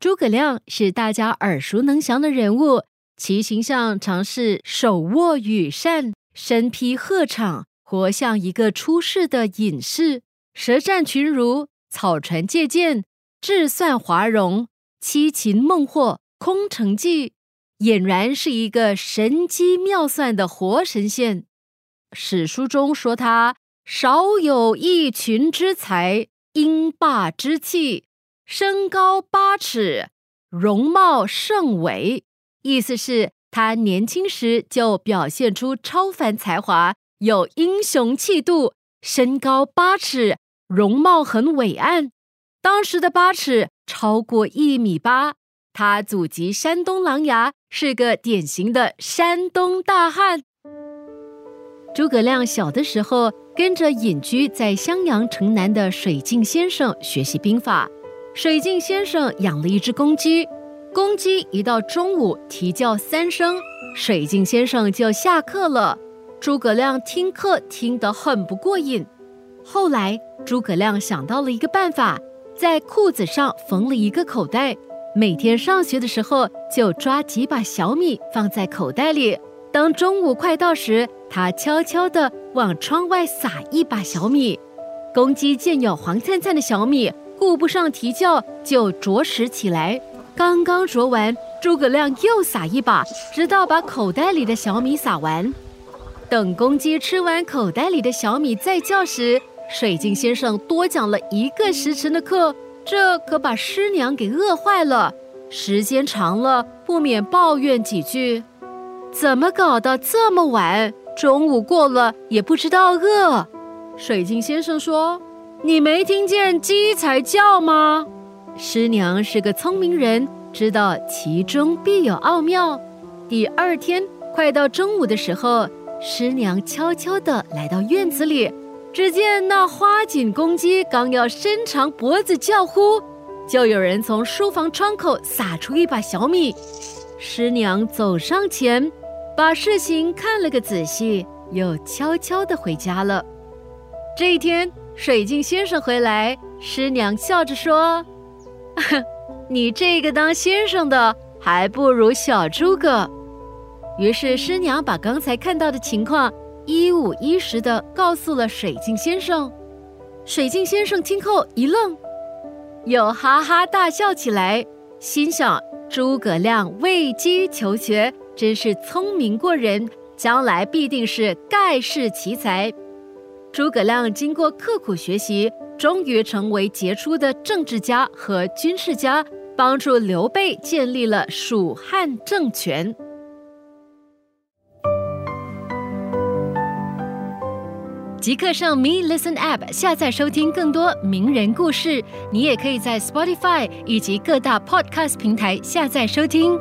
诸葛亮是大家耳熟能详的人物，其形象常是手握羽扇，身披鹤氅，活像一个出世的隐士，舌战群儒，草船借箭，智算华容，七擒孟获，空城计，俨然是一个神机妙算的活神仙。史书中说他少有一群之才，英霸之气。身高八尺，容貌甚伟，意思是他年轻时就表现出超凡才华，有英雄气度。身高八尺，容貌很伟岸。当时的八尺超过一米八，他祖籍山东琅琊，是个典型的山东大汉。诸葛亮小的时候跟着隐居在襄阳城南的水镜先生学习兵法。水镜先生养了一只公鸡，公鸡一到中午啼叫三声，水镜先生就下课了。诸葛亮听课听得很不过瘾。后来，诸葛亮想到了一个办法，在裤子上缝了一个口袋，每天上学的时候就抓几把小米放在口袋里。当中午快到时，他悄悄地往窗外撒一把小米，公鸡见有黄灿灿的小米。顾不上啼叫，就啄食起来。刚刚啄完，诸葛亮又撒一把，直到把口袋里的小米撒完。等公鸡吃完口袋里的小米再叫时，水镜先生多讲了一个时辰的课，这可把师娘给饿坏了。时间长了，不免抱怨几句：“怎么搞得这么晚？中午过了也不知道饿。”水镜先生说。你没听见鸡才叫吗？师娘是个聪明人，知道其中必有奥妙。第二天快到中午的时候，师娘悄悄地来到院子里，只见那花锦公鸡刚要伸长脖子叫呼，就有人从书房窗口撒出一把小米。师娘走上前，把事情看了个仔细，又悄悄地回家了。这一天。水镜先生回来，师娘笑着说：“ 你这个当先生的还不如小诸葛。”于是师娘把刚才看到的情况一五一十的告诉了水镜先生。水镜先生听后一愣，又哈哈大笑起来，心想：诸葛亮为鸡求学，真是聪明过人，将来必定是盖世奇才。诸葛亮经过刻苦学习，终于成为杰出的政治家和军事家，帮助刘备建立了蜀汉政权。即刻上 Me Listen App 下载收听更多名人故事，你也可以在 Spotify 以及各大 Podcast 平台下载收听。